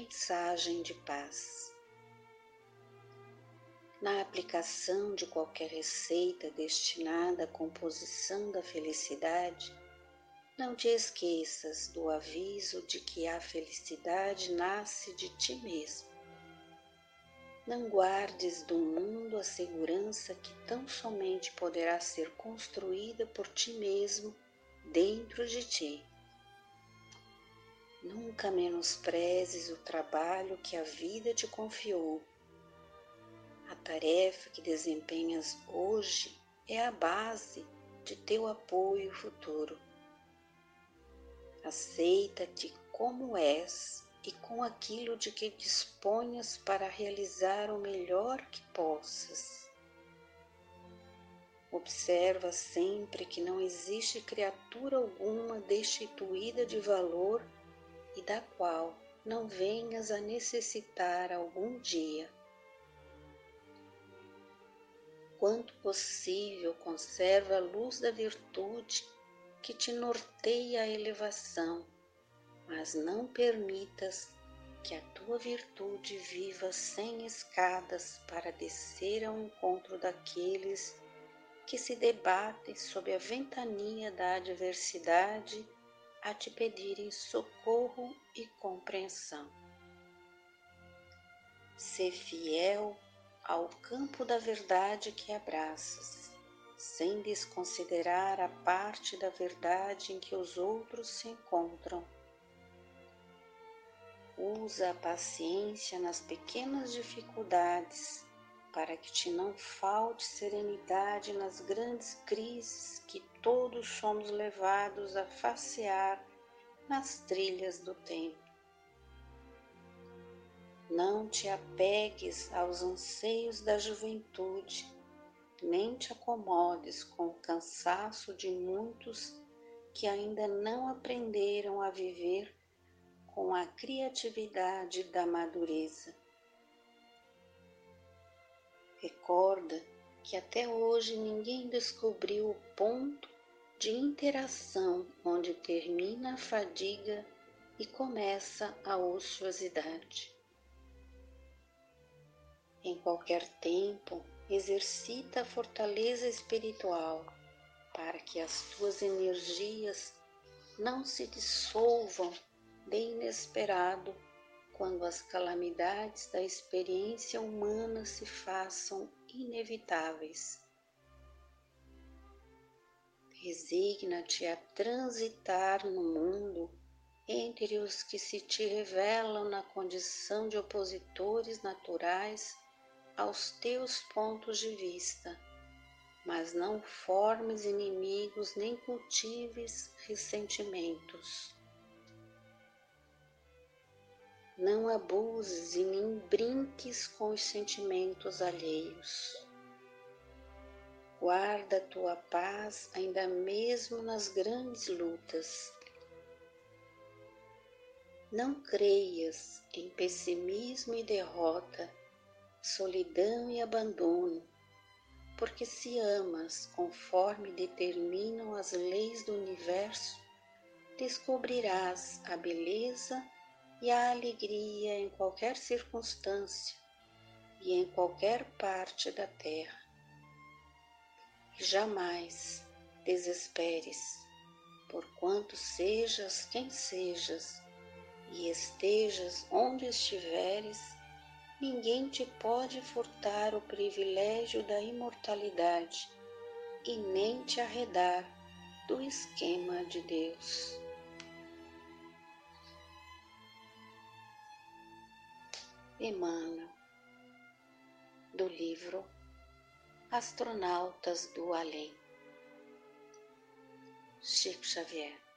mensagem de paz. Na aplicação de qualquer receita destinada à composição da felicidade, não te esqueças do aviso de que a felicidade nasce de ti mesmo. Não guardes do mundo a segurança que tão somente poderá ser construída por ti mesmo dentro de ti. Nunca menosprezes o trabalho que a vida te confiou. A tarefa que desempenhas hoje é a base de teu apoio futuro. Aceita-te como és e com aquilo de que disponhas para realizar o melhor que possas. Observa sempre que não existe criatura alguma destituída de valor e da qual não venhas a necessitar algum dia. Quanto possível, conserva a luz da virtude que te norteia a elevação, mas não permitas que a tua virtude viva sem escadas para descer ao encontro daqueles que se debatem sob a ventania da adversidade a te pedirem socorro e compreensão. Ser fiel ao campo da verdade que abraças sem desconsiderar a parte da verdade em que os outros se encontram. Usa a paciência nas pequenas dificuldades para que te não falte serenidade nas grandes crises que todos somos levados a facear nas trilhas do tempo. Não te apegues aos anseios da juventude nem te acomodes com o cansaço de muitos que ainda não aprenderam a viver com a criatividade da madureza. Recorda que até hoje ninguém descobriu o ponto de interação onde termina a fadiga e começa a ociosidade. Em qualquer tempo, exercita a fortaleza espiritual para que as tuas energias não se dissolvam de inesperado quando as calamidades da experiência humana se façam inevitáveis. Resigna-te a transitar no mundo entre os que se te revelam na condição de opositores naturais aos teus pontos de vista, mas não formes inimigos nem cultives ressentimentos. Não abuses e nem brinques com os sentimentos alheios. Guarda tua paz ainda mesmo nas grandes lutas. Não creias em pessimismo e derrota solidão e abandono, porque se amas conforme determinam as leis do universo, descobrirás a beleza e a alegria em qualquer circunstância e em qualquer parte da terra. E jamais desesperes, porquanto sejas quem sejas e estejas onde estiveres, ninguém te pode furtar o privilégio da imortalidade e nem te arredar do esquema de Deus. Emmanuel, do livro Astronautas do Além, Chico Xavier.